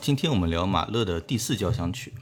今天我们聊马勒的第四交响曲。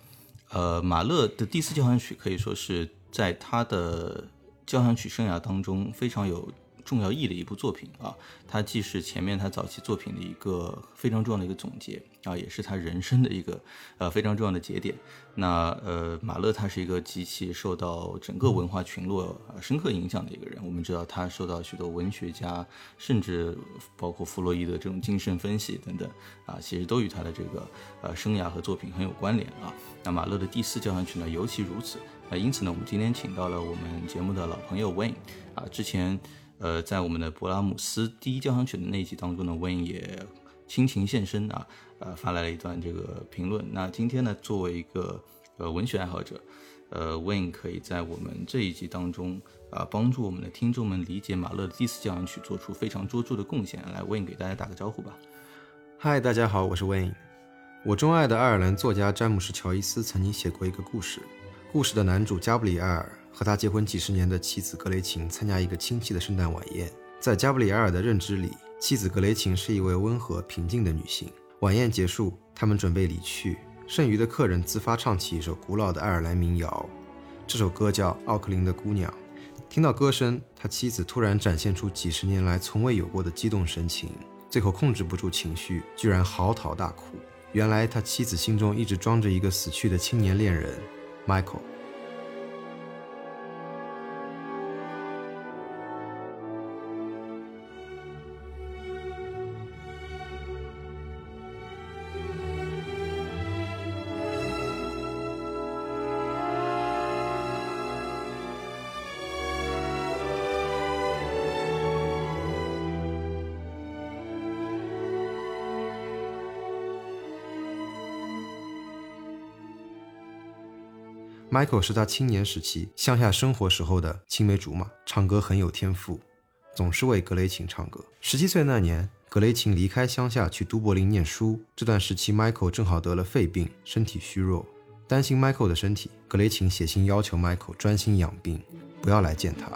呃，马勒的第四交响曲可以说是在他的交响曲生涯当中非常有。重要意义的一部作品啊，它既是前面他早期作品的一个非常重要的一个总结啊，也是他人生的一个呃非常重要的节点。那呃，马勒他是一个极其受到整个文化群落深刻影响的一个人。我们知道他受到许多文学家，甚至包括弗洛伊德这种精神分析等等啊，其实都与他的这个呃生涯和作品很有关联啊。那马勒的第四交响曲呢，尤其如此。那因此呢，我们今天请到了我们节目的老朋友 Wayne 啊，之前。呃，在我们的勃拉姆斯第一交响曲的那一集当中呢，Wayne 也倾情现身啊，呃，发来了一段这个评论。那今天呢，作为一个呃文学爱好者，呃，Wayne 可以在我们这一集当中啊，帮助我们的听众们理解马勒的第四交响曲，做出非常卓著的贡献。来，Wayne 给大家打个招呼吧。嗨，大家好，我是 Wayne。我钟爱的爱尔兰作家詹姆斯·乔伊斯曾经写过一个故事，故事的男主加布里埃尔。和他结婚几十年的妻子格雷琴参加一个亲戚的圣诞晚宴，在加布里埃尔的认知里，妻子格雷琴是一位温和平静的女性。晚宴结束，他们准备离去，剩余的客人自发唱起一首古老的爱尔兰民谣，这首歌叫《奥克林的姑娘》。听到歌声，他妻子突然展现出几十年来从未有过的激动神情，最后控制不住情绪，居然嚎啕大哭。原来他妻子心中一直装着一个死去的青年恋人，Michael。Michael 是他青年时期乡下生活时候的青梅竹马，唱歌很有天赋，总是为格雷琴唱歌。十七岁那年，格雷琴离开乡下去都柏林念书，这段时期 Michael 正好得了肺病，身体虚弱，担心 Michael 的身体，格雷琴写信要求 Michael 专心养病，不要来见他。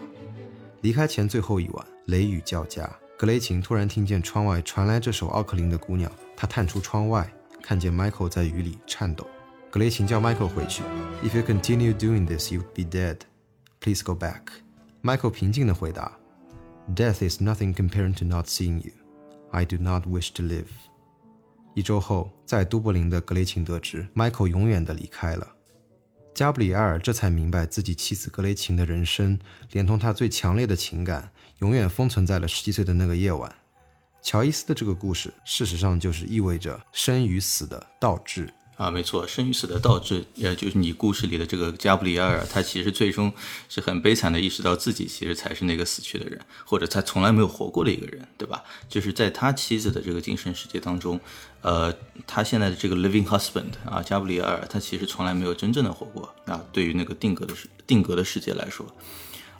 离开前最后一晚，雷雨交加，格雷琴突然听见窗外传来这首奥克林的姑娘，她探出窗外，看见 Michael 在雨里颤抖。格雷琴叫 Michael 回去。If you continue doing this, you'd be dead. Please go back. Michael 平静地回答：“Death is nothing compared to not seeing you. I do not wish to live.” 一周后，在都柏林的格雷琴得知 Michael 永远地离开了，加布里埃尔这才明白自己妻子格雷琴的人生，连同他最强烈的情感，永远封存在了十七岁的那个夜晚。乔伊斯的这个故事，事实上就是意味着生与死的倒置。啊，没错，生与死的倒置，也就是你故事里的这个加布里埃尔，他其实最终是很悲惨的意识到自己其实才是那个死去的人，或者他从来没有活过的一个人，对吧？就是在他妻子的这个精神世界当中，呃，他现在的这个 living husband 啊，加布里埃尔，他其实从来没有真正的活过啊。对于那个定格的世定格的世界来说，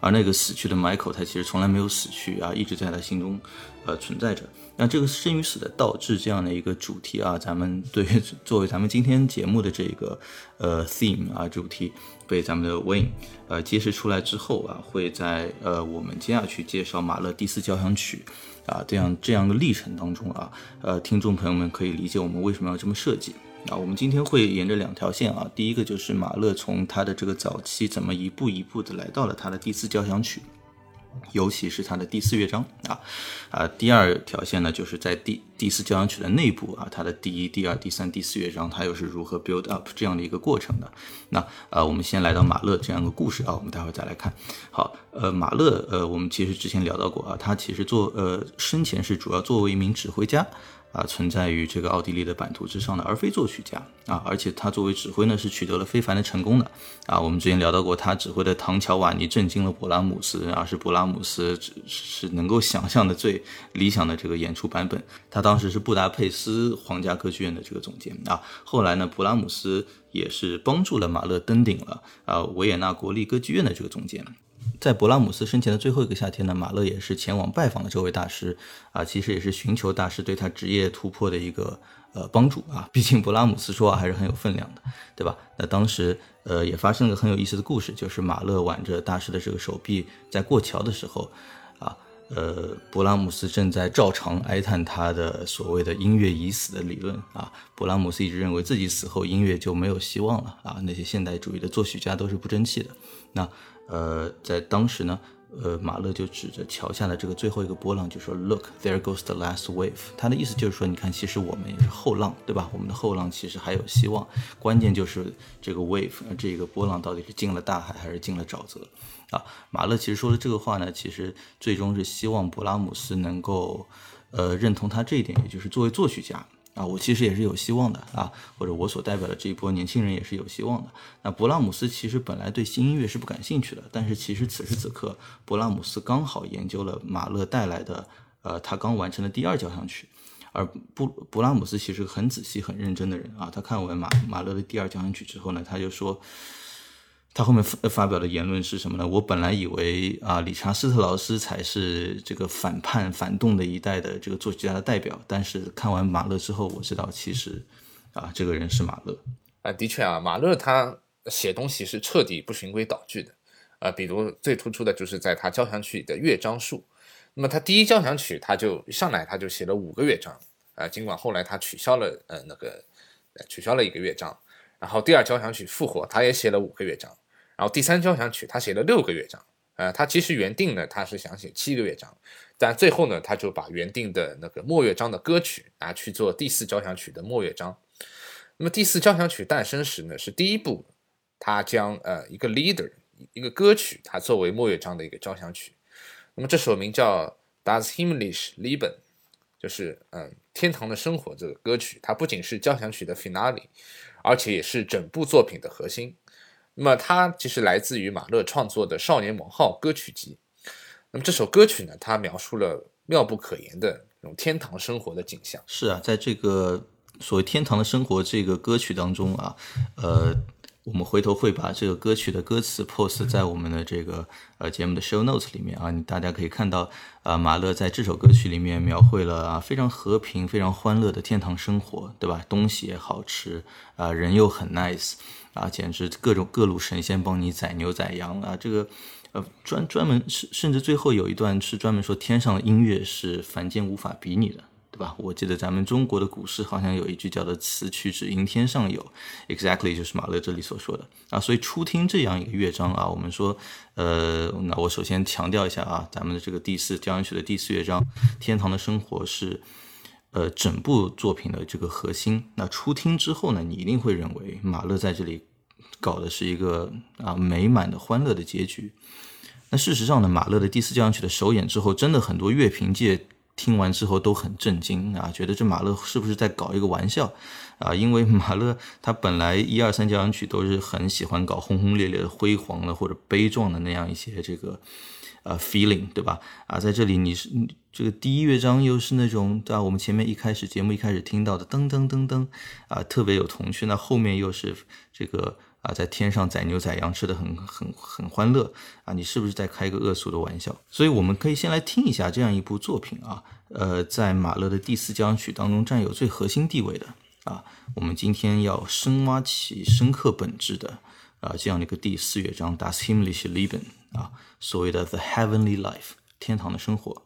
而那个死去的 Michael，他其实从来没有死去啊，一直在他心中呃存在着。那这个生与死的倒置这样的一个主题啊，咱们对 作为咱们今天节目的这个呃 theme 啊主题，被咱们的 Wayne 呃揭示出来之后啊，会在呃我们接下去介绍马勒第四交响曲啊这样这样的历程当中啊，呃听众朋友们可以理解我们为什么要这么设计啊。我们今天会沿着两条线啊，第一个就是马勒从他的这个早期怎么一步一步的来到了他的第四交响曲。尤其是它的第四乐章啊，啊，第二条线呢，就是在第第四交响曲的内部啊，它的第一、第二、第三、第四乐章，它又是如何 build up 这样的一个过程的。那啊，我们先来到马勒这样一个故事啊，我们待会儿再来看。好，呃，马勒，呃，我们其实之前聊到过啊，他其实做呃生前是主要作为一名指挥家。啊，存在于这个奥地利的版图之上的，而非作曲家啊，而且他作为指挥呢，是取得了非凡的成功的啊。我们之前聊到过，他指挥的唐乔瓦尼震惊了勃拉姆斯啊，是勃拉姆斯是能够想象的最理想的这个演出版本。他当时是布达佩斯皇家歌剧院的这个总监啊。后来呢，勃拉姆斯也是帮助了马勒登顶了啊，维也纳国立歌剧院的这个总监。在勃拉姆斯生前的最后一个夏天呢，马勒也是前往拜访了这位大师啊，其实也是寻求大师对他职业突破的一个呃帮助啊。毕竟勃拉姆斯说话还是很有分量的，对吧？那当时呃也发生了很有意思的故事，就是马勒挽着大师的这个手臂在过桥的时候啊，呃，勃拉姆斯正在照常哀叹他的所谓的音乐已死的理论啊。勃拉姆斯一直认为自己死后音乐就没有希望了啊，那些现代主义的作曲家都是不争气的。那呃，在当时呢，呃，马勒就指着桥下的这个最后一个波浪，就说：“Look, there goes the last wave。”他的意思就是说，你看，其实我们也是后浪，对吧？我们的后浪其实还有希望，关键就是这个 wave，这个波浪到底是进了大海还是进了沼泽啊？马勒其实说的这个话呢，其实最终是希望勃拉姆斯能够呃认同他这一点，也就是作为作曲家。啊，我其实也是有希望的啊，或者我所代表的这一波年轻人也是有希望的。那勃拉姆斯其实本来对新音乐是不感兴趣的，但是其实此时此刻，勃拉姆斯刚好研究了马勒带来的，呃，他刚完成的第二交响曲，而布勃拉姆斯其实很仔细、很认真的人啊。他看完马马勒的第二交响曲之后呢，他就说。他后面发发表的言论是什么呢？我本来以为啊，理查斯特劳斯才是这个反叛反动的一代的这个作曲家的代表，但是看完马勒之后，我知道其实啊，这个人是马勒。啊，的确啊，马勒他写东西是彻底不循规蹈矩的。啊，比如最突出的就是在他交响曲的乐章数。那么他第一交响曲他就上来他就写了五个乐章啊，尽管后来他取消了呃那个取消了一个乐章。然后第二交响曲复活，他也写了五个乐章。然后第三交响曲他写了六个乐章，呃，他其实原定呢他是想写七个乐章，但最后呢他就把原定的那个末乐章的歌曲拿去做第四交响曲的末乐章。那么第四交响曲诞生时呢是第一部，他将呃一个 leader 一个歌曲他作为末乐章的一个交响曲。那么这首名叫 Das Himmlische Leben，就是嗯天堂的生活这个歌曲，它不仅是交响曲的 finale，而且也是整部作品的核心。那么它其实来自于马勒创作的《少年猛号》歌曲集。那么这首歌曲呢，它描述了妙不可言的那种天堂生活的景象。是啊，在这个所谓天堂的生活这个歌曲当中啊，呃，我们回头会把这个歌曲的歌词 post 在我们的这个呃节目的 show notes 里面啊，你大家可以看到啊，马勒在这首歌曲里面描绘了啊非常和平、非常欢乐的天堂生活，对吧？东西也好吃啊，人又很 nice。啊，简直各种各路神仙帮你宰牛宰羊啊！这个，呃，专专门甚甚至最后有一段是专门说天上的音乐是凡间无法比拟的，对吧？我记得咱们中国的古诗好像有一句叫做“此曲只应天上有 ”，exactly 就是马勒这里所说的啊。所以初听这样一个乐章啊，我们说，呃，那我首先强调一下啊，咱们的这个第四交响曲的第四乐章《天堂的生活》是。呃，整部作品的这个核心，那初听之后呢，你一定会认为马勒在这里搞的是一个啊美满的欢乐的结局。那事实上呢，马勒的第四交响曲的首演之后，真的很多乐评界听完之后都很震惊啊，觉得这马勒是不是在搞一个玩笑啊？因为马勒他本来一二三交响曲都是很喜欢搞轰轰烈烈的、辉煌的或者悲壮的那样一些这个。呃，feeling 对吧？啊，在这里你是这个第一乐章又是那种对吧？我们前面一开始节目一开始听到的噔噔噔噔啊，特别有童趣。那后面又是这个啊，在天上宰牛宰羊吃的很很很欢乐啊，你是不是在开一个恶俗的玩笑？所以我们可以先来听一下这样一部作品啊，呃，在马勒的第四交响曲当中占有最核心地位的啊，我们今天要深挖起深刻本质的啊这样的一个第四乐章，Das himmlische Leben。啊，所谓的 the heavenly life，天堂的生活。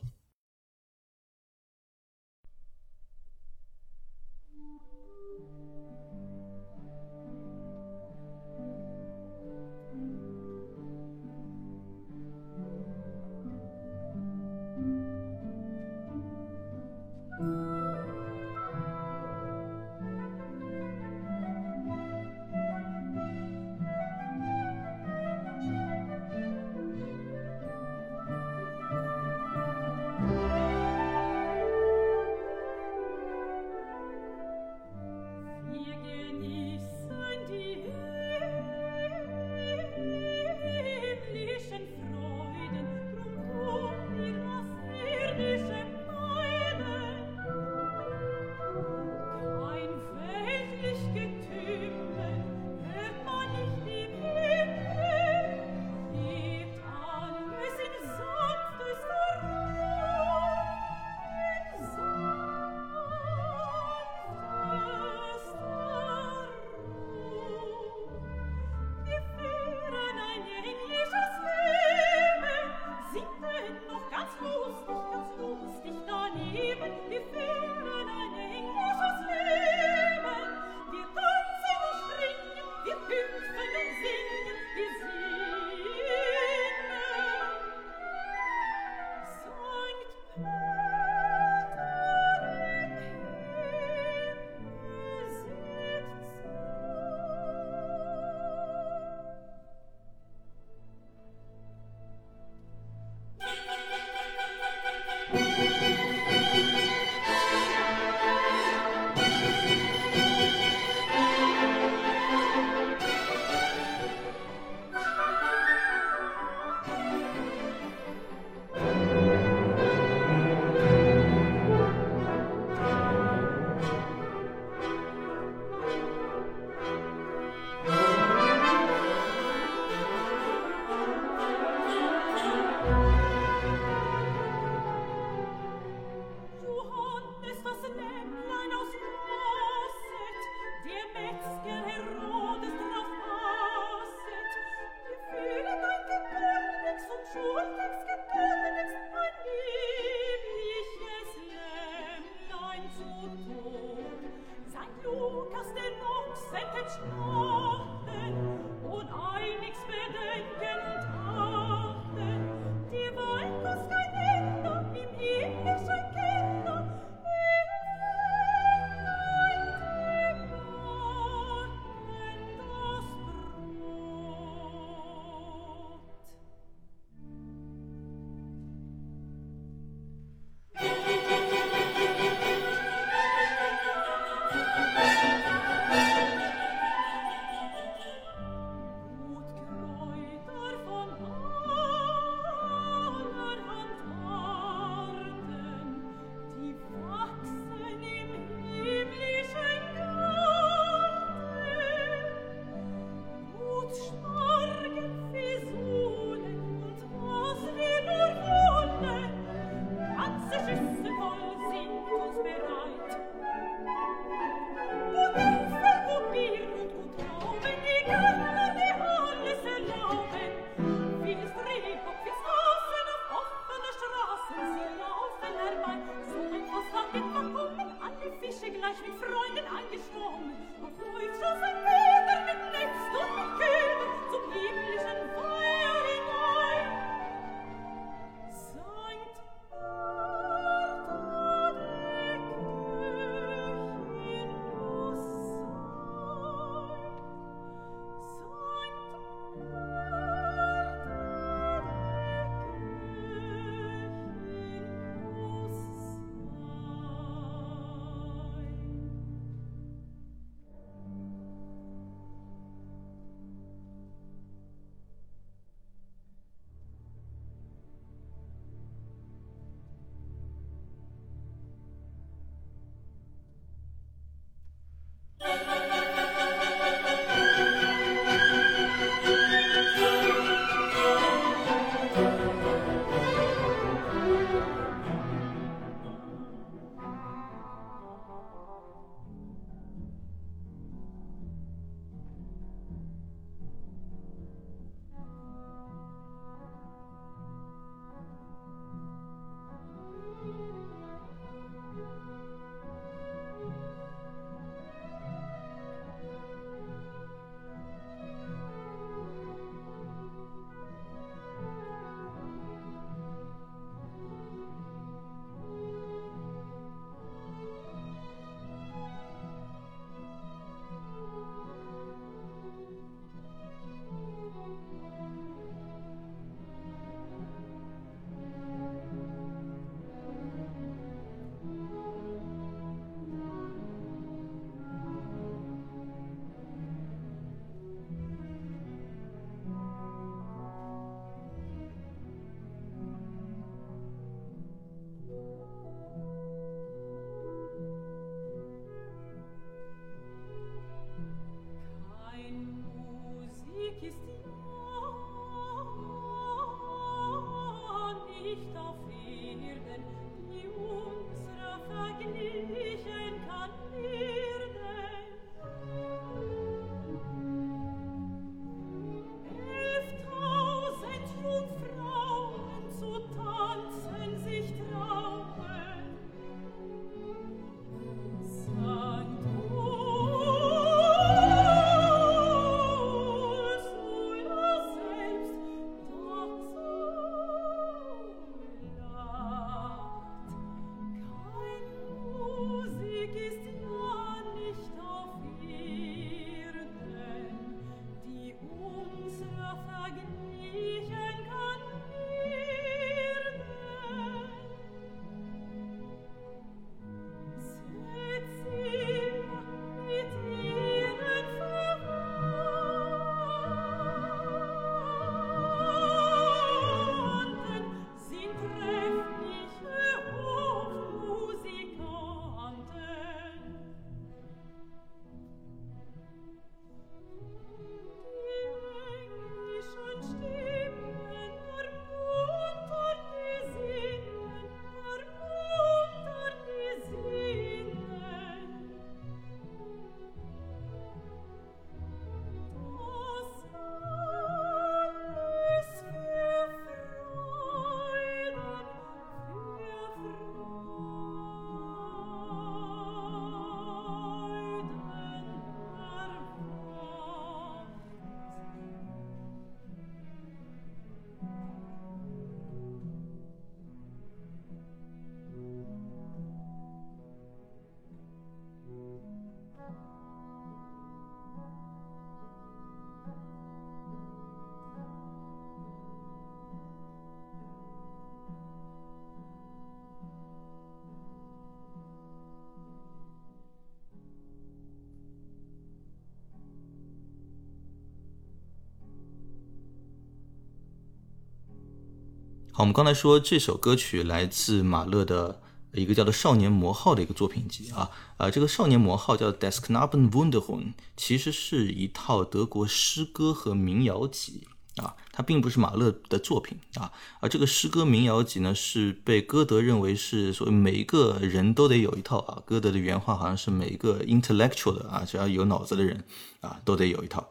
好，我们刚才说这首歌曲来自马勒的一个叫做《少年魔号》的一个作品集啊，啊，这个《少年魔号》叫《Desknaben Wunderhorn》，其实是一套德国诗歌和民谣集啊，它并不是马勒的作品啊，而这个诗歌民谣集呢，是被歌德认为是所谓每一个人都得有一套啊，歌德的原话好像是每一个 intellectual 的啊，只要有脑子的人啊，都得有一套。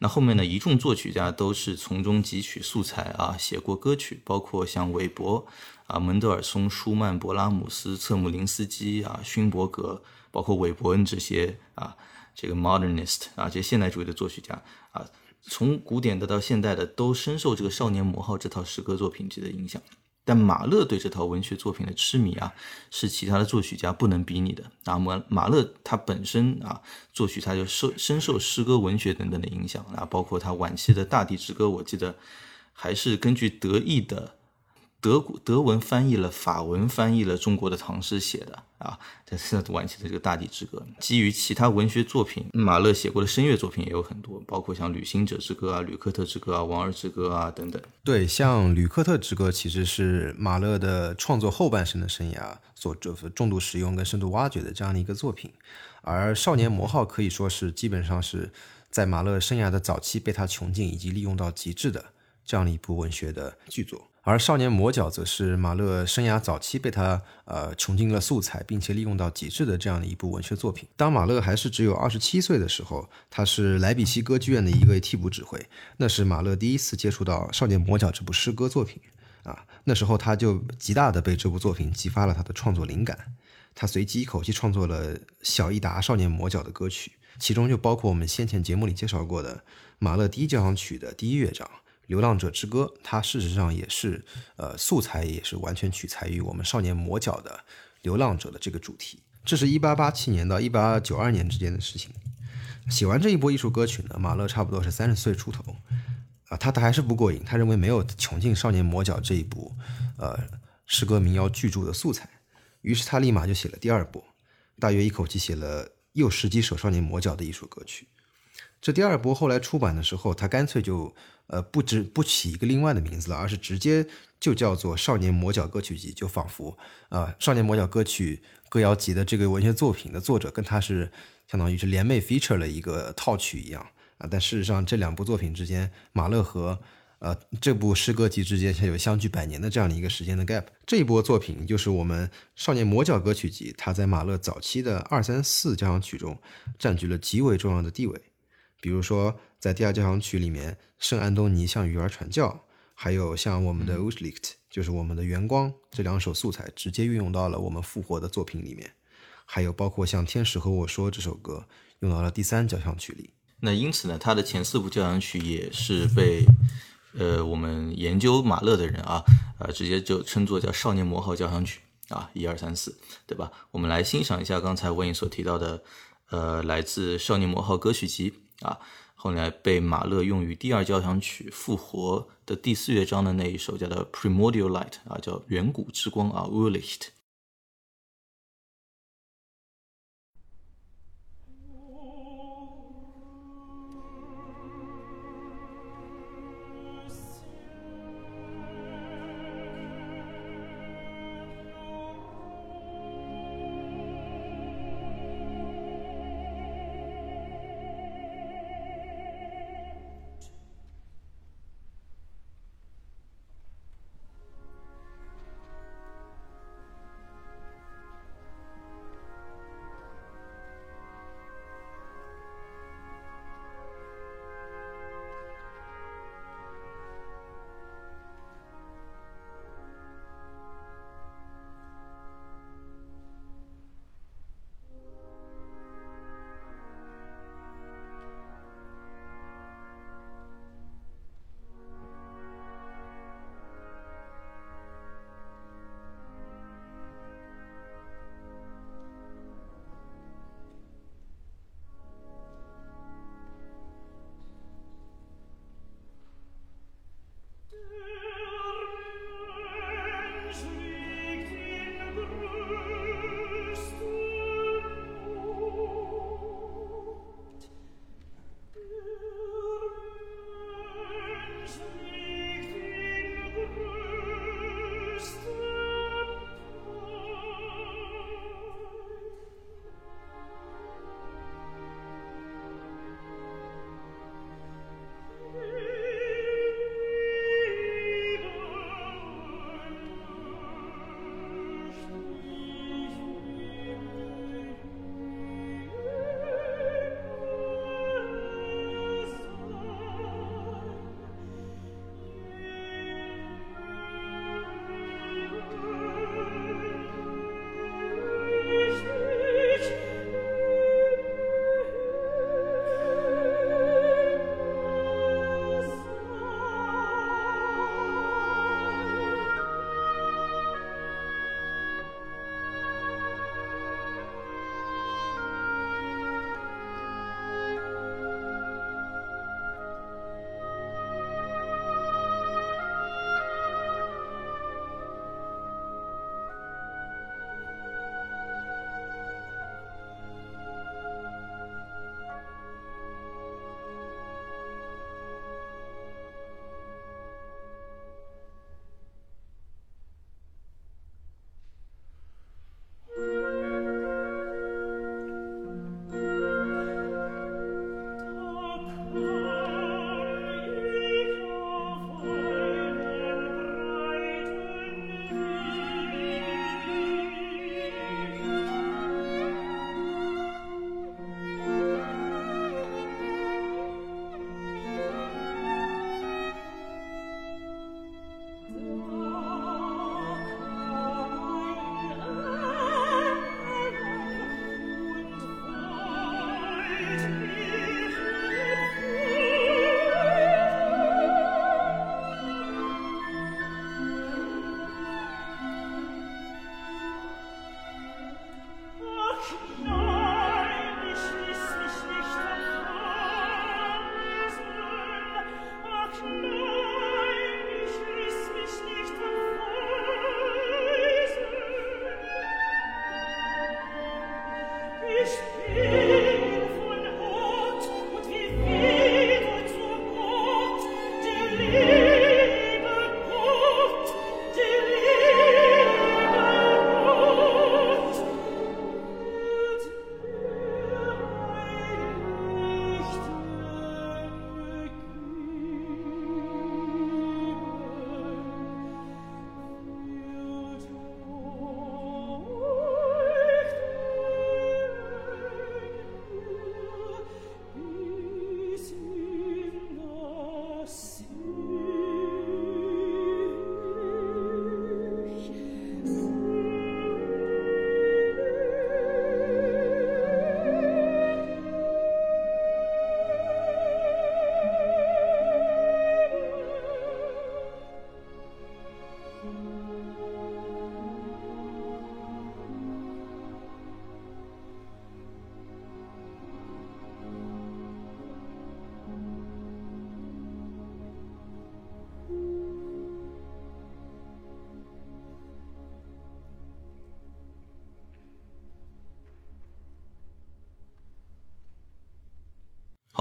那后面呢，一众作曲家都是从中汲取素材啊，写过歌曲，包括像韦伯啊、门德尔松、舒曼、勃拉姆斯、策姆林斯基啊、勋伯格，包括韦伯恩这些啊，这个 modernist 啊，这些现代主义的作曲家啊，从古典的到现代的，都深受这个《少年魔号》这套诗歌作品集的影响。但马勒对这套文学作品的痴迷啊，是其他的作曲家不能比拟的那么马勒他本身啊，作曲他就受深受诗歌文学等等的影响啊，包括他晚期的《大地之歌》，我记得还是根据德意的。德德文翻译了，法文翻译了中国的唐诗写的啊，这是晚期的这个《大地之歌》。基于其他文学作品，马勒写过的声乐作品也有很多，包括像《旅行者之歌》啊、《吕克特之歌》啊、《王儿之歌》啊等等。对，像《吕克特之歌》其实是马勒的创作后半生的生涯所重度使用跟深度挖掘的这样的一个作品，而《少年魔号》可以说是基本上是在马勒生涯的早期被他穷尽以及利用到极致的这样的一部文学的剧作。而《少年魔角》则是马勒生涯早期被他呃穷尽了素材，并且利用到极致的这样的一部文学作品。当马勒还是只有二十七岁的时候，他是莱比锡歌剧院的一位替补指挥，那是马勒第一次接触到《少年魔角》这部诗歌作品啊。那时候他就极大的被这部作品激发了他的创作灵感，他随即一口气创作了小伊达《少年魔角》的歌曲，其中就包括我们先前节目里介绍过的马勒第一交响曲的第一乐章。《流浪者之歌》，它事实上也是，呃，素材也是完全取材于我们少年魔角的流浪者的这个主题。这是一八八七年到一八九二年之间的事情。写完这一波艺术歌曲呢，马勒差不多是三十岁出头，啊，他他还是不过瘾，他认为没有穷尽《少年魔角》这一部，呃，诗歌民谣巨著的素材，于是他立马就写了第二波，大约一口气写了又十几首《少年魔角》的艺术歌曲。这第二波后来出版的时候，他干脆就。呃，不只不起一个另外的名字了，而是直接就叫做《少年魔角歌曲集》，就仿佛啊，《少年魔角歌曲歌谣集》的这个文学作品的作者跟他是相当于是联袂 feature 了一个套曲一样啊。但事实上，这两部作品之间，马勒和呃这部诗歌集之间是有相距百年的这样的一个时间的 gap。这一波作品就是我们《少年魔角歌曲集》，它在马勒早期的二三四交响曲中占据了极为重要的地位，比如说。在第二交响曲里面，圣安东尼向鱼儿传教，还有像我们的 Ushlicht，就是我们的圆光这两首素材，直接运用到了我们复活的作品里面。还有包括像天使和我说这首歌，用到了第三交响曲里。那因此呢，他的前四部交响曲也是被呃我们研究马勒的人啊，呃直接就称作叫少年魔号交响曲啊，一二三四，对吧？我们来欣赏一下刚才文颖所提到的，呃，来自少年魔号歌曲集啊。后来被马勒用于第二交响曲《复活》的第四乐章的那一首，叫做《Primordial Light》啊，叫远古之光啊，Urlicht。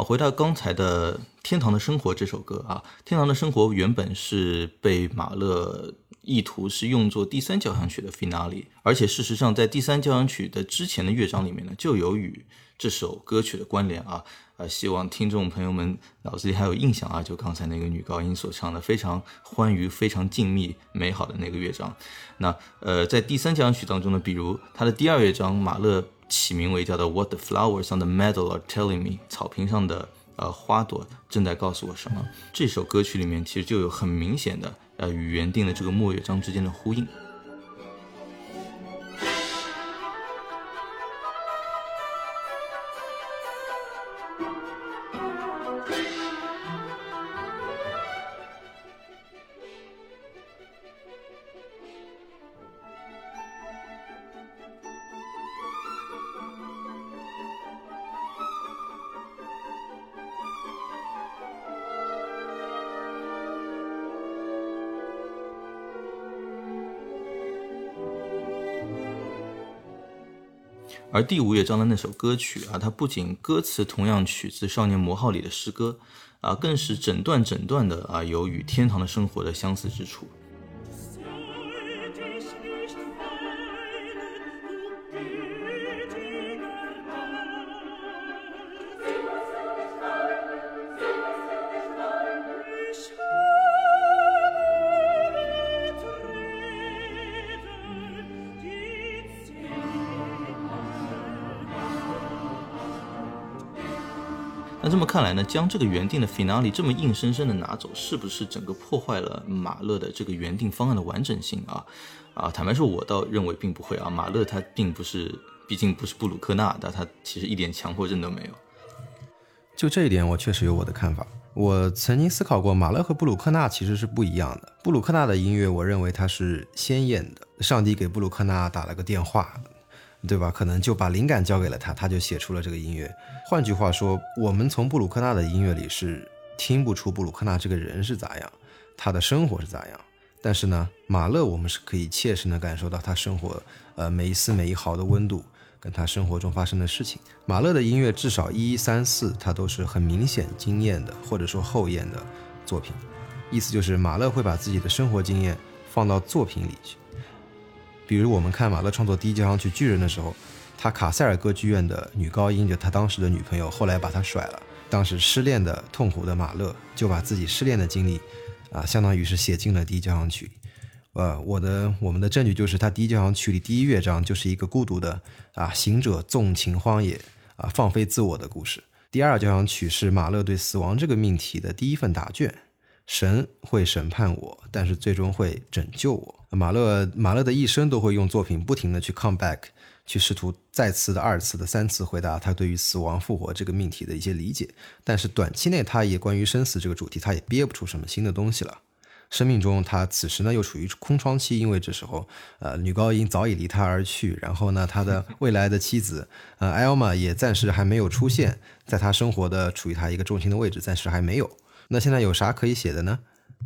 回到刚才的《天堂的生活》这首歌啊，《天堂的生活》原本是被马勒意图是用作第三交响曲的 finale，而且事实上在第三交响曲的之前的乐章里面呢，就有与这首歌曲的关联啊。呃，希望听众朋友们脑子里还有印象啊，就刚才那个女高音所唱的非常欢愉、非常静谧、美好的那个乐章。那呃，在第三交响曲当中呢，比如它的第二乐章，马勒。起名为叫做 What the flowers on the meadow are telling me，草坪上的呃花朵正在告诉我什么？这首歌曲里面其实就有很明显的呃与原定的这个末乐章之间的呼应。而第五乐章的那首歌曲啊，它不仅歌词同样取自《少年魔号》里的诗歌，啊，更是整段整段的啊有与天堂的生活的相似之处。看来呢，将这个原定的 finale 这么硬生生的拿走，是不是整个破坏了马勒的这个原定方案的完整性啊？啊，坦白说，我倒认为并不会啊。马勒他并不是，毕竟不是布鲁克纳的，他其实一点强迫症都没有。就这一点，我确实有我的看法。我曾经思考过，马勒和布鲁克纳其实是不一样的。布鲁克纳的音乐，我认为它是鲜艳的，上帝给布鲁克纳打了个电话。对吧？可能就把灵感交给了他，他就写出了这个音乐。换句话说，我们从布鲁克纳的音乐里是听不出布鲁克纳这个人是咋样，他的生活是咋样。但是呢，马勒我们是可以切身的感受到他生活，呃，每一丝每一毫的温度，跟他生活中发生的事情。马勒的音乐至少一三四，它都是很明显惊艳的，或者说后验的作品。意思就是马勒会把自己的生活经验放到作品里去。比如我们看马勒创作第一交响曲《巨人》的时候，他卡塞尔歌剧院的女高音就他当时的女朋友，后来把他甩了。当时失恋的痛苦的马勒就把自己失恋的经历，啊，相当于是写进了第一交响曲。呃，我的我们的证据就是他第一交响曲里第一乐章就是一个孤独的啊行者纵情荒野啊放飞自我的故事。第二交响曲是马勒对死亡这个命题的第一份答卷。神会审判我，但是最终会拯救我。马勒马勒的一生都会用作品不停的去 come back，去试图再次的、二次的、三次回答他对于死亡、复活这个命题的一些理解。但是短期内，他也关于生死这个主题，他也憋不出什么新的东西了。生命中，他此时呢又处于空窗期，因为这时候，呃，女高音早已离他而去，然后呢，他的未来的妻子，呃，艾尔玛也暂时还没有出现在他生活的处于他一个重心的位置，暂时还没有。那现在有啥可以写的呢？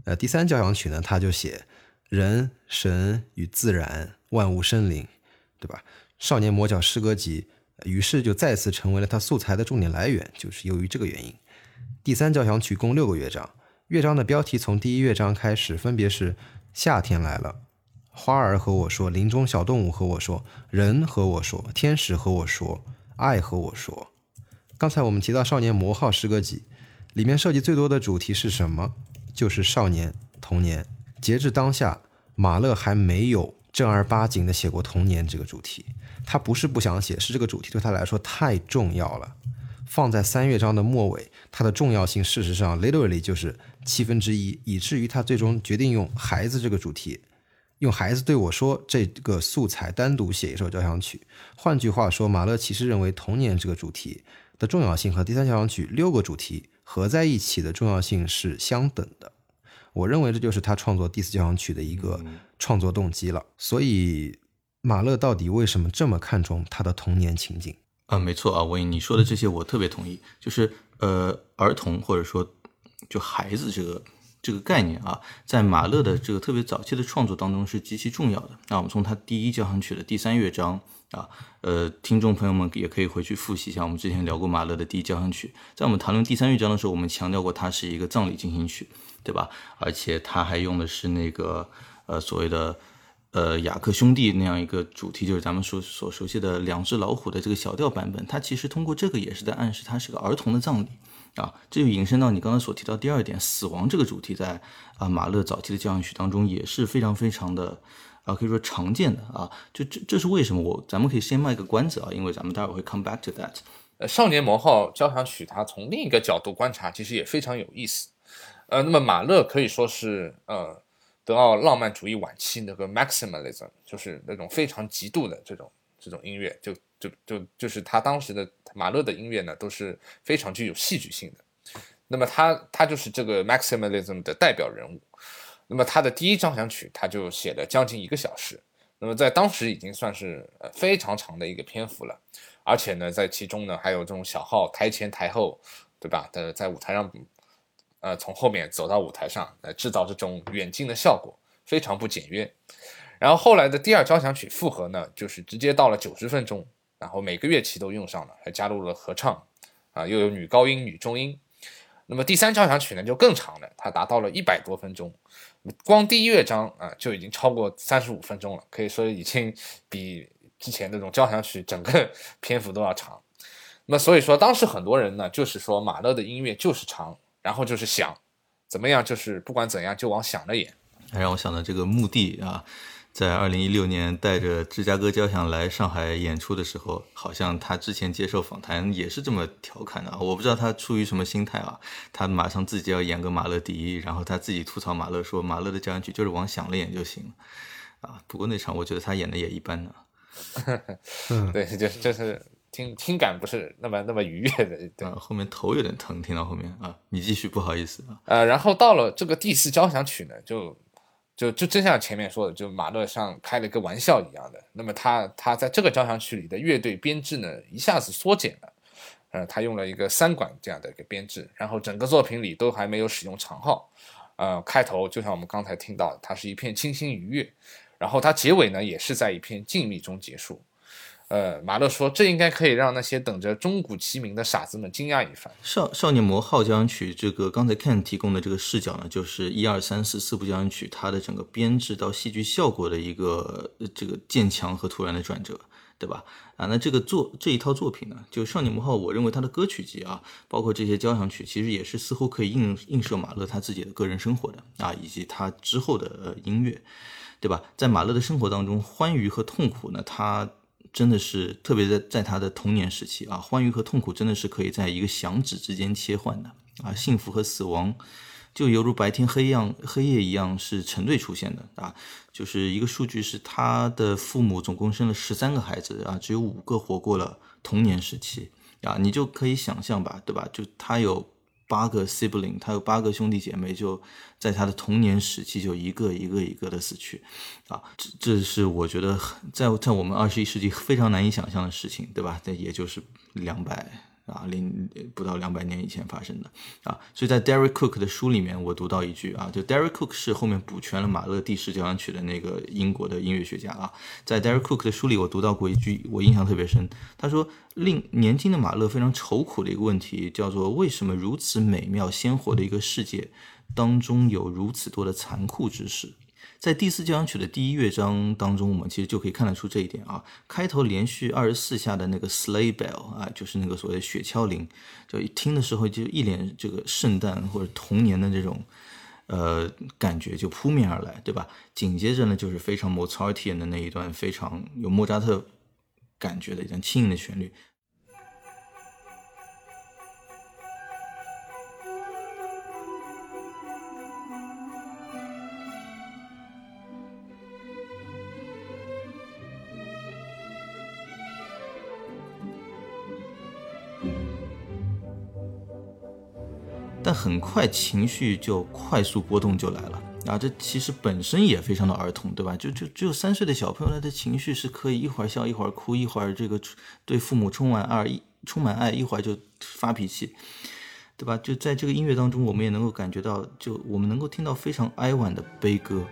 呃，第三交响曲呢，他就写人、神与自然、万物生灵，对吧？少年魔角诗歌集，于是就再次成为了他素材的重点来源，就是由于这个原因。第三交响曲共六个乐章。乐章的标题从第一乐章开始，分别是“夏天来了”，花儿和我说，林中小动物和我说，人和我说，天使和我说，爱和我说。刚才我们提到《少年魔号》诗歌集，里面涉及最多的主题是什么？就是少年、童年。截至当下，马勒还没有正儿八经的写过童年这个主题。他不是不想写，是这个主题对他来说太重要了。放在三乐章的末尾，它的重要性事实上 literally 就是七分之一，以至于他最终决定用孩子这个主题，用孩子对我说这个素材单独写一首交响曲。换句话说，马勒其实认为童年这个主题的重要性和第三交响曲六个主题合在一起的重要性是相等的。我认为这就是他创作第四交响曲的一个创作动机了。所以，马勒到底为什么这么看重他的童年情景？啊，没错啊，文颖，你说的这些我特别同意。就是呃，儿童或者说就孩子这个这个概念啊，在马勒的这个特别早期的创作当中是极其重要的。那我们从他第一交响曲的第三乐章啊，呃，听众朋友们也可以回去复习一下，我们之前聊过马勒的第一交响曲。在我们谈论第三乐章的时候，我们强调过它是一个葬礼进行曲，对吧？而且它还用的是那个呃所谓的。呃，雅克兄弟那样一个主题，就是咱们所所熟悉的两只老虎的这个小调版本，它其实通过这个也是在暗示它是个儿童的葬礼啊。这就引申到你刚才所提到第二点，死亡这个主题在啊马勒早期的交响曲当中也是非常非常的啊可以说常见的啊。就这这是为什么？我咱们可以先卖一个关子啊，因为咱们待会儿会 come back to that。呃，少年魔号交响曲，它从另一个角度观察，其实也非常有意思。呃，那么马勒可以说是呃。德奥浪漫主义晚期那个 maximalism，就是那种非常极度的这种这种音乐，就就就就是他当时的马勒的音乐呢，都是非常具有戏剧性的。那么他他就是这个 maximalism 的代表人物。那么他的第一交响曲，他就写了将近一个小时。那么在当时已经算是呃非常长的一个篇幅了。而且呢，在其中呢还有这种小号台前台后，对吧？的在舞台上。呃，从后面走到舞台上来制造这种远近的效果，非常不简约。然后后来的第二交响曲复合呢，就是直接到了九十分钟，然后每个乐器都用上了，还加入了合唱，啊，又有女高音、女中音。那么第三交响曲呢就更长了，它达到了一百多分钟，光第一乐章啊就已经超过三十五分钟了，可以说已经比之前那种交响曲整个篇幅都要长。那所以说，当时很多人呢就是说马勒的音乐就是长。然后就是响，怎么样？就是不管怎样，就往响了演。让我想到这个墓地啊，在二零一六年带着芝加哥交响来上海演出的时候，好像他之前接受访谈也是这么调侃的。我不知道他出于什么心态啊，他马上自己要演个马勒第一，然后他自己吐槽马勒说，马勒的交响曲就是往响了演就行啊。不过那场我觉得他演的也一般呢。对，就是就是。听听感不是那么那么愉悦的，对，后面头有点疼，听到后面啊，你继续，不好意思啊，呃，然后到了这个第四交响曲呢，就就就真像前面说的，就马勒像开了一个玩笑一样的，那么他他在这个交响曲里的乐队编制呢，一下子缩减了，呃，他用了一个三管这样的一个编制，然后整个作品里都还没有使用长号，呃，开头就像我们刚才听到，它是一片清新愉悦，然后它结尾呢也是在一片静谧中结束。呃，马勒说，这应该可以让那些等着钟鼓齐鸣的傻子们惊讶一番。少少年魔号交响曲，这个刚才 Ken 提供的这个视角呢，就是一二三四四部交响曲它的整个编制到戏剧效果的一个这个渐强和突然的转折，对吧？啊，那这个作这一套作品呢，就少年魔号，我认为它的歌曲集啊，包括这些交响曲，其实也是似乎可以映映射马勒他自己的个人生活的啊，以及他之后的音乐，对吧？在马勒的生活当中，欢愉和痛苦呢，他。真的是特别在在他的童年时期啊，欢愉和痛苦真的是可以在一个响指之间切换的啊，幸福和死亡就犹如白天黑样黑夜一样是成对出现的啊。就是一个数据是他的父母总共生了十三个孩子啊，只有五个活过了童年时期啊，你就可以想象吧，对吧？就他有。八个 sibling，他有八个兄弟姐妹，就在他的童年时期就一个一个一个的死去，啊，这这是我觉得在在我们二十一世纪非常难以想象的事情，对吧？这也就是两百。啊，零不到两百年以前发生的啊，所以在 Derek Cook 的书里面，我读到一句啊，就 Derek Cook 是后面补全了马勒第十交响曲的那个英国的音乐学家啊，在 Derek Cook 的书里，我读到过一句，我印象特别深。他说，令年轻的马勒非常愁苦的一个问题，叫做为什么如此美妙鲜活的一个世界当中有如此多的残酷之事。在第四交响曲的第一乐章当中，我们其实就可以看得出这一点啊。开头连续二十四下的那个 sleigh bell 啊，就是那个所谓的雪橇铃，就一听的时候就一脸这个圣诞或者童年的这种呃感觉就扑面而来，对吧？紧接着呢，就是非常 Mozartian 的那一段非常有莫扎特感觉的一段轻盈的旋律。很快情绪就快速波动就来了啊！这其实本身也非常的儿童，对吧？就就只有三岁的小朋友，他的情绪是可以一会儿笑一会儿哭，一会儿这个对父母充满爱，一充满爱，一会儿就发脾气，对吧？就在这个音乐当中，我们也能够感觉到，就我们能够听到非常哀婉的悲歌。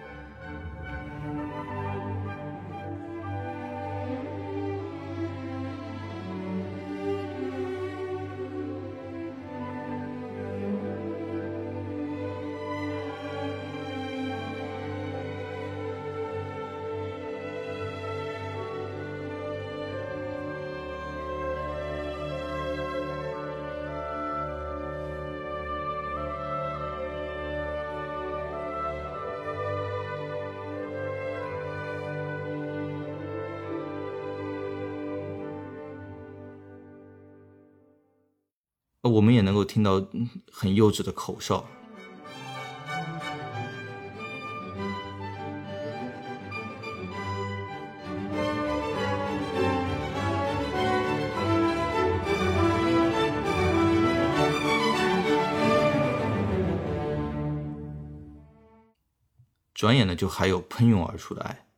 我们也能够听到很幼稚的口哨。转眼呢，就还有喷涌而出的爱。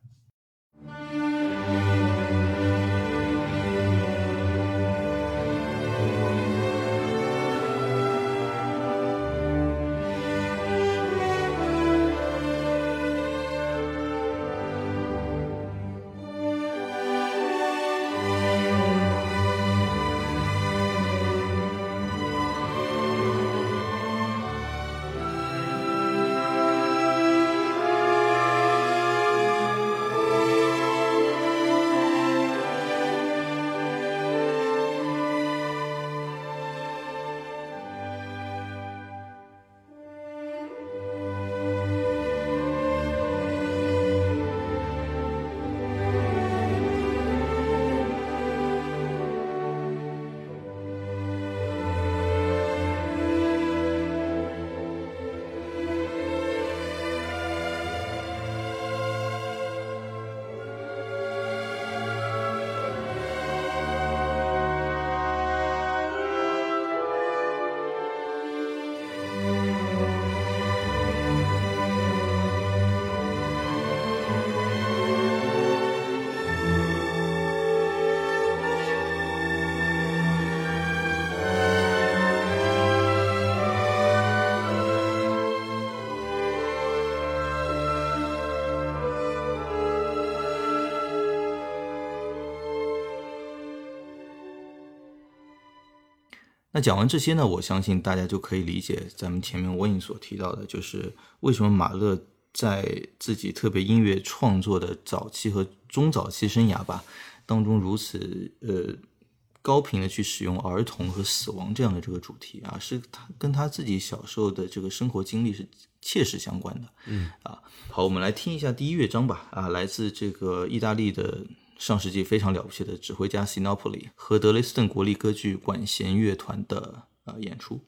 讲完这些呢，我相信大家就可以理解咱们前面我影所提到的，就是为什么马勒在自己特别音乐创作的早期和中早期生涯吧当中如此呃高频的去使用儿童和死亡这样的这个主题啊，是他跟他自己小时候的这个生活经历是切实相关的。嗯啊，好，我们来听一下第一乐章吧。啊，来自这个意大利的。上世纪非常了不起的指挥家 Sinopoli 和德累斯顿国立歌剧管弦乐团的呃演出。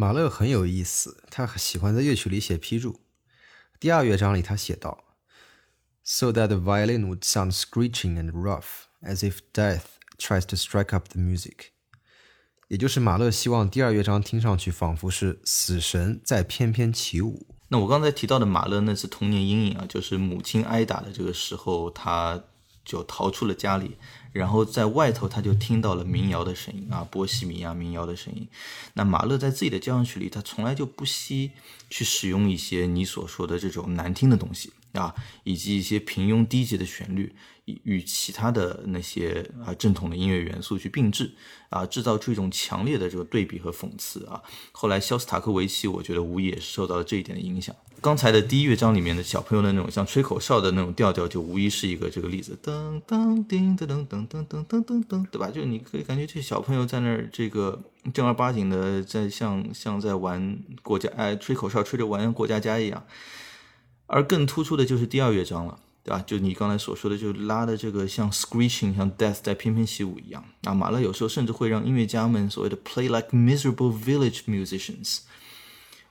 马勒很有意思，他喜欢在乐曲里写批注。第二乐章里，他写道：“So that the violin would sound screeching and rough, as if death tries to strike up the music。”也就是马勒希望第二乐章听上去仿佛是死神在翩翩起舞。那我刚才提到的马勒那次童年阴影啊，就是母亲挨打的这个时候，他就逃出了家里。然后在外头，他就听到了民谣的声音啊，波西米亚民谣的声音。那马勒在自己的交响曲里，他从来就不惜去使用一些你所说的这种难听的东西啊，以及一些平庸低级的旋律，与其他的那些啊正统的音乐元素去并置啊，制造出一种强烈的这个对比和讽刺啊。后来肖斯塔科维奇，我觉得无疑也是受到了这一点的影响。刚才的第一乐章里面的小朋友的那种像吹口哨的那种调调，就无疑是一个这个例子。噔噔叮噔噔噔噔噔噔噔噔，对吧？就你可以感觉这小朋友在那儿这个正儿八经的在像像在玩过家哎吹口哨吹着玩过家家一样。而更突出的就是第二乐章了，对吧？就你刚才所说的，就拉的这个像 screeching 像 death 在翩翩起舞一样。啊，马勒有时候甚至会让音乐家们所谓的 play like miserable village musicians。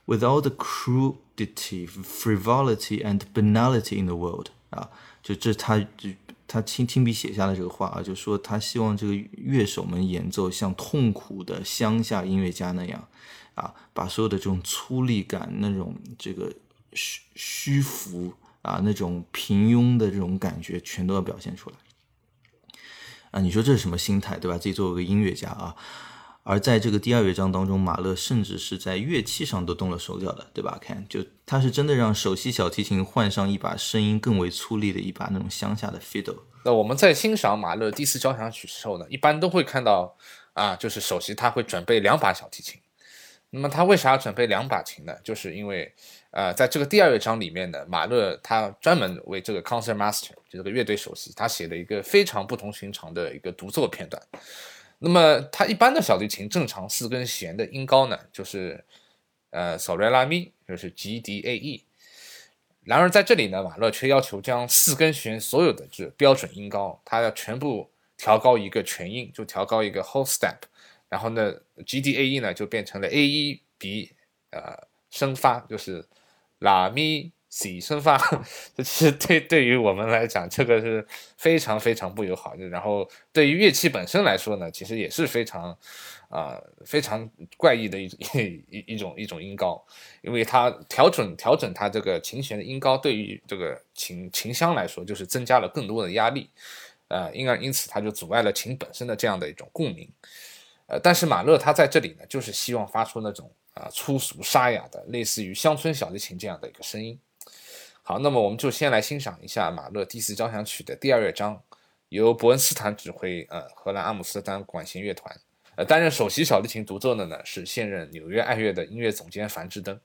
With all the crudity, frivolity, and banality in the world，啊，就这他就他亲亲笔写下了这个话啊，就说他希望这个乐手们演奏像痛苦的乡下音乐家那样，啊，把所有的这种粗粝感、那种这个虚虚浮啊、那种平庸的这种感觉，全都要表现出来。啊，你说这是什么心态，对吧？自己作为一个音乐家啊。而在这个第二乐章当中，马勒甚至是在乐器上都动了手脚的，对吧？看，就他是真的让首席小提琴换上一把声音更为粗粝的一把那种乡下的 fiddle。那我们在欣赏马勒第四交响曲时候呢，一般都会看到啊，就是首席他会准备两把小提琴。那么他为啥要准备两把琴呢？就是因为，呃，在这个第二乐章里面呢，马勒他专门为这个 concert master 就这个乐队首席，他写了一个非常不同寻常的一个独奏片段。那么，它一般的小提琴正常四根弦的音高呢，就是呃，sol la mi，，就是 G D A E。然而在这里呢，马勒却要求将四根弦所有的这标准音高，它要全部调高一个全音，就调高一个 whole step。然后呢，G D A E 呢就变成了 A E B 呃升发，就是拉咪。C 升发，这其实对对于我们来讲，这个是非常非常不友好的。然后对于乐器本身来说呢，其实也是非常啊非常怪异的一一一种一种音高，因为它调整调整它这个琴弦的音高，对于这个琴琴箱来说，就是增加了更多的压力，呃，因而因此它就阻碍了琴本身的这样的一种共鸣。呃，但是马勒他在这里呢，就是希望发出那种啊粗俗沙哑的，类似于乡村小提琴这样的一个声音。好，那么我们就先来欣赏一下马勒第四交响曲的第二乐章，由伯恩斯坦指挥，呃，荷兰阿姆斯特丹管弦乐团，呃，担任首席小提琴独奏的呢是现任纽约爱乐的音乐总监樊志登。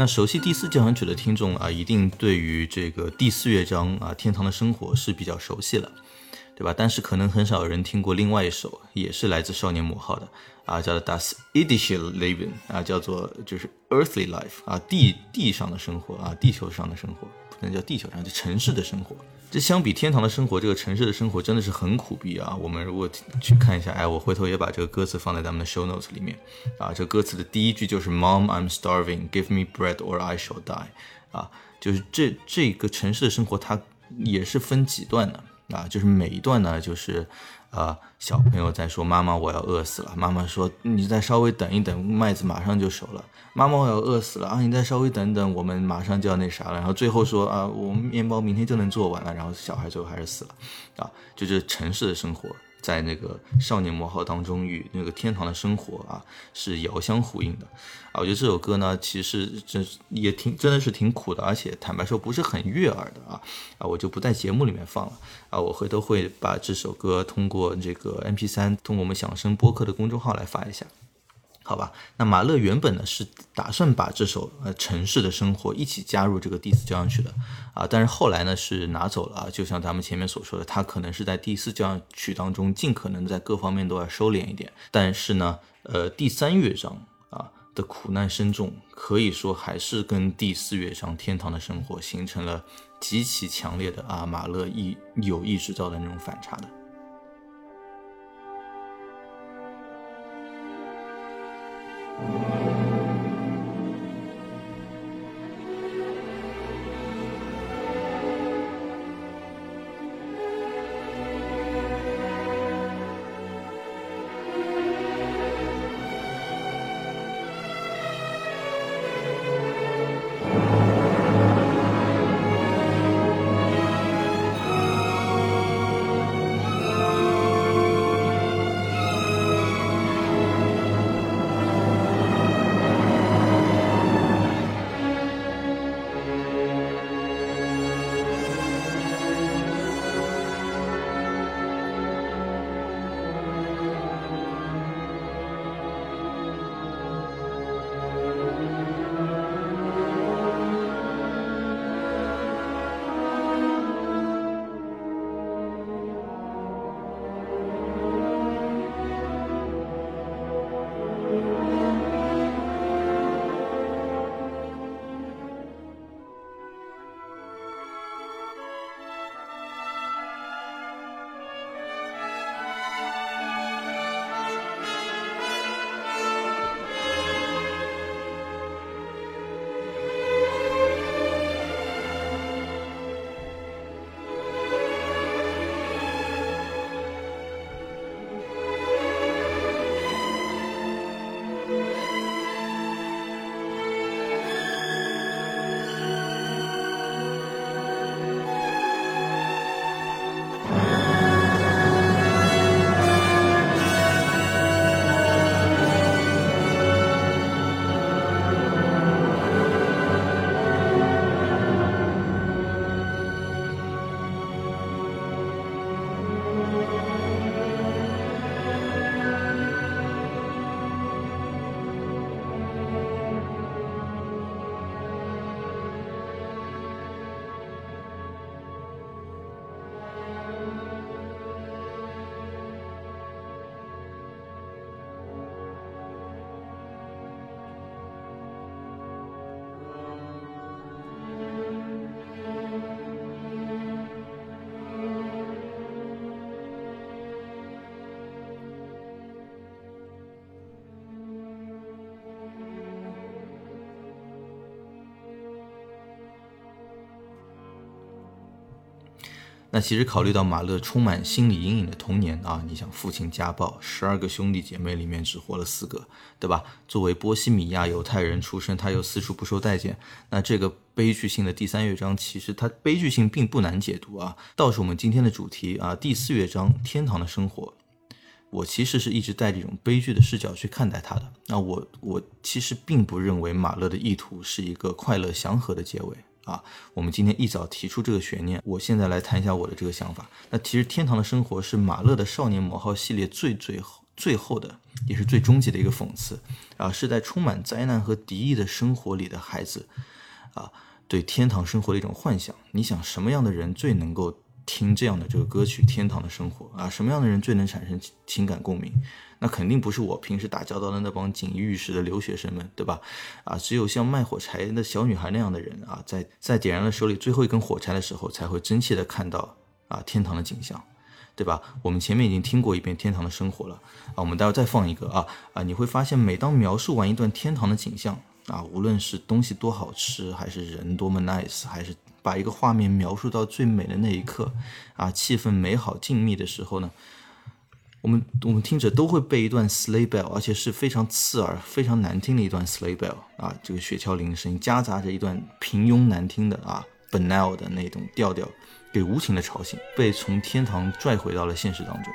那熟悉第四交响曲的听众啊，一定对于这个第四乐章啊《天堂的生活》是比较熟悉了，对吧？但是可能很少有人听过另外一首，也是来自少年魔号的啊，叫做《Das i d i s c h e Leben》啊，叫做就是 Earthly Life 啊，地地上的生活啊，地球上的生活，不能叫地球上，就城市的生活。这相比天堂的生活，这个城市的生活真的是很苦逼啊！我们如果去看一下，哎，我回头也把这个歌词放在咱们的 show notes 里面啊。这歌词的第一句就是 “Mom, I'm starving. Give me bread or I shall die.” 啊，就是这这个城市的生活，它也是分几段的啊。就是每一段呢，就是啊，小朋友在说：“妈妈，我要饿死了。”妈妈说：“你再稍微等一等，麦子马上就熟了。”妈妈，我要饿死了啊！你再稍微等等，我们马上就要那啥了。然后最后说啊，我们面包明天就能做完了。然后小孩最后还是死了，啊，就是城市的生活在那个少年魔号当中与那个天堂的生活啊是遥相呼应的，啊，我觉得这首歌呢其实真也挺真的是挺苦的，而且坦白说不是很悦耳的啊。啊，我就不在节目里面放了。啊，我回头会把这首歌通过这个 MP 三通过我们响声播客的公众号来发一下。好吧，那马勒原本呢是打算把这首呃城市的生活一起加入这个第四交响曲的。啊，但是后来呢是拿走了啊，就像咱们前面所说的，他可能是在第四交响曲当中尽可能在各方面都要收敛一点，但是呢，呃，第三乐章啊的苦难深重，可以说还是跟第四乐章天堂的生活形成了极其强烈的啊马勒意有意制造的那种反差的。其实考虑到马勒充满心理阴影的童年啊，你想父亲家暴，十二个兄弟姐妹里面只活了四个，对吧？作为波西米亚犹太人出身，他又四处不受待见，那这个悲剧性的第三乐章，其实它悲剧性并不难解读啊。倒是我们今天的主题啊，第四乐章天堂的生活，我其实是一直带着一种悲剧的视角去看待它的。那我我其实并不认为马勒的意图是一个快乐祥和的结尾。啊，我们今天一早提出这个悬念，我现在来谈一下我的这个想法。那其实《天堂的生活》是马勒的少年魔号系列最最后最后的，也是最终极的一个讽刺啊，是在充满灾难和敌意的生活里的孩子啊，对天堂生活的一种幻想。你想什么样的人最能够听这样的这个歌曲《天堂的生活》啊？什么样的人最能产生情感共鸣？那肯定不是我平时打交道的那帮锦衣玉食的留学生们，对吧？啊，只有像卖火柴的小女孩那样的人啊，在在点燃了手里最后一根火柴的时候，才会真切的看到啊天堂的景象，对吧？我们前面已经听过一遍天堂的生活了啊，我们待会再放一个啊啊，你会发现每当描述完一段天堂的景象啊，无论是东西多好吃，还是人多么 nice，还是把一个画面描述到最美的那一刻啊，气氛美好静谧的时候呢？我们我们听着都会被一段 sleigh bell，而且是非常刺耳、非常难听的一段 sleigh bell 啊，这个雪橇铃声夹杂着一段平庸难听的啊 banal 的那种调调，给无情的吵醒，被从天堂拽回到了现实当中。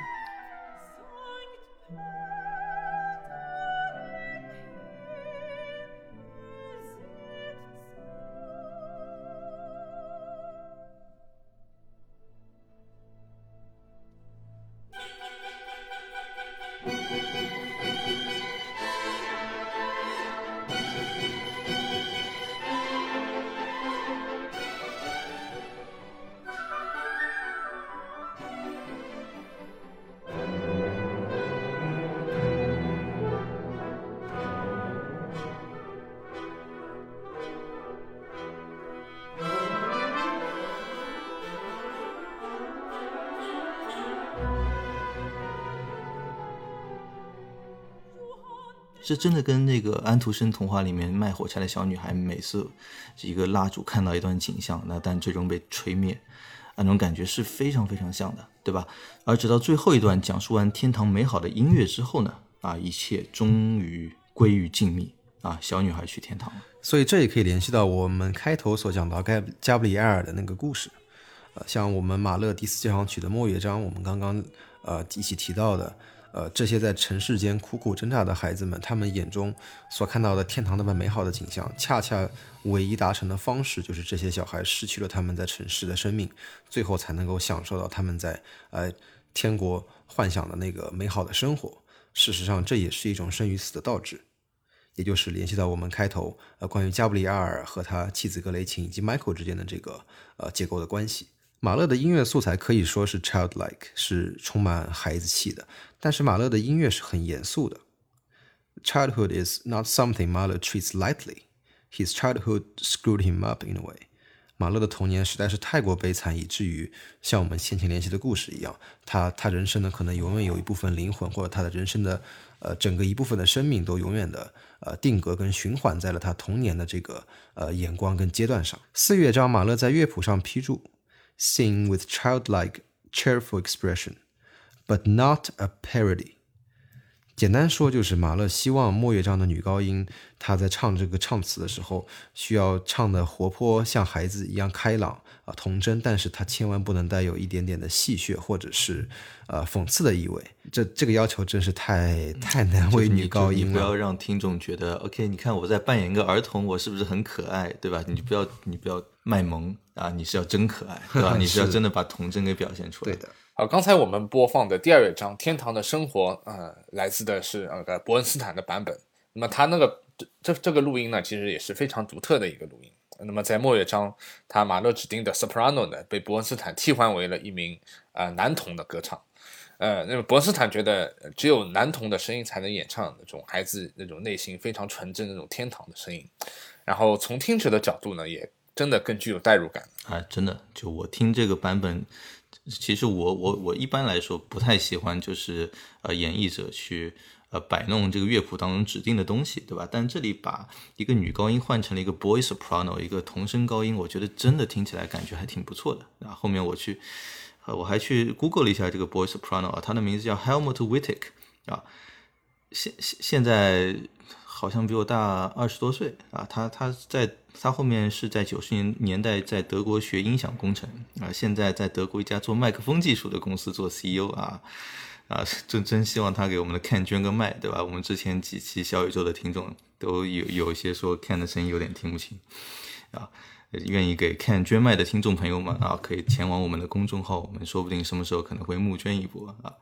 这真的跟那个安徒生童话里面卖火柴的小女孩，每次一个蜡烛看到一段景象，那但最终被吹灭，那种感觉是非常非常像的，对吧？而直到最后一段讲述完天堂美好的音乐之后呢，啊，一切终于归于静谧，啊，小女孩去天堂了。所以这也可以联系到我们开头所讲到盖加布里埃尔的那个故事，呃，像我们马勒第四交响曲的末乐章，我们刚刚呃一起提到的。呃，这些在尘世间苦苦挣扎的孩子们，他们眼中所看到的天堂那么美好的景象，恰恰唯一达成的方式，就是这些小孩失去了他们在尘世的生命，最后才能够享受到他们在呃天国幻想的那个美好的生活。事实上，这也是一种生与死的倒置，也就是联系到我们开头呃关于加布里埃尔和他妻子格雷琴以及 Michael 之间的这个呃结构的关系。马勒的音乐素材可以说是 childlike，是充满孩子气的。但是马勒的音乐是很严肃的。Childhood is not something Mahler treats lightly. His childhood screwed him up in a way. 马勒的童年实在是太过悲惨，以至于像我们先前联系的故事一样，他他人生呢可能永远有一部分灵魂，或者他的人生的呃整个一部分的生命都永远的呃定格跟循环在了他童年的这个呃眼光跟阶段上。四乐章，马勒在乐谱上批注。sing with childlike, cheerful expression, but not a parody. 简单说，就是马勒希望莫乐章的女高音，她在唱这个唱词的时候，需要唱的活泼，像孩子一样开朗 啊童真，但是它千万不能带有一点点的戏谑或者是呃讽刺的意味。这这个要求真是太太难为女高音了。不要让听众觉得，OK，你看我在扮演一个儿童，我是不是很可爱，对吧？你不要你不要卖萌啊，你是要真可爱，对吧？你是要真的把童真给表现出来。对的。好，刚才我们播放的第二乐章《天堂的生活》，呃，来自的是那个伯恩斯坦的版本。那么他那个这这这个录音呢，其实也是非常独特的一个录音。那么在末乐章，他马勒指定的 soprano 呢，被伯恩斯坦替换为了一名呃男童的歌唱。呃，那么伯恩斯坦觉得只有男童的声音才能演唱那种孩子那种内心非常纯真那种天堂的声音。然后从听者的角度呢，也真的更具有代入感。啊，真的，就我听这个版本。其实我我我一般来说不太喜欢，就是呃演绎者去摆弄这个乐谱当中指定的东西，对吧？但这里把一个女高音换成了一个 boy soprano，一个童声高音，我觉得真的听起来感觉还挺不错的。啊，后面我去呃，我还去 Google 了一下这个 boy soprano 啊，他的名字叫 Helmut Wittig 啊，现现现在好像比我大二十多岁啊，他他在他后面是在九十年年代在德国学音响工程啊，现在在德国一家做麦克风技术的公司做 CEO 啊。啊，真真希望他给我们的 Ken 捐个麦，对吧？我们之前几期小宇宙的听众都有有一些说 Ken 的声音有点听不清，啊，愿意给 Ken 捐麦的听众朋友们啊，可以前往我们的公众号，我们说不定什么时候可能会募捐一波啊。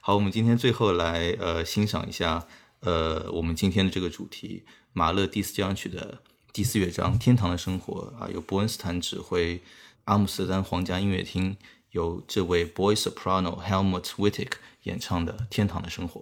好，我们今天最后来呃欣赏一下呃我们今天的这个主题马勒第四交响曲的第四乐章《天堂的生活》啊，由伯恩斯坦指挥，阿姆斯特丹皇家音乐厅由这位 boy soprano Helmut Wittig。演唱的《天堂的生活》。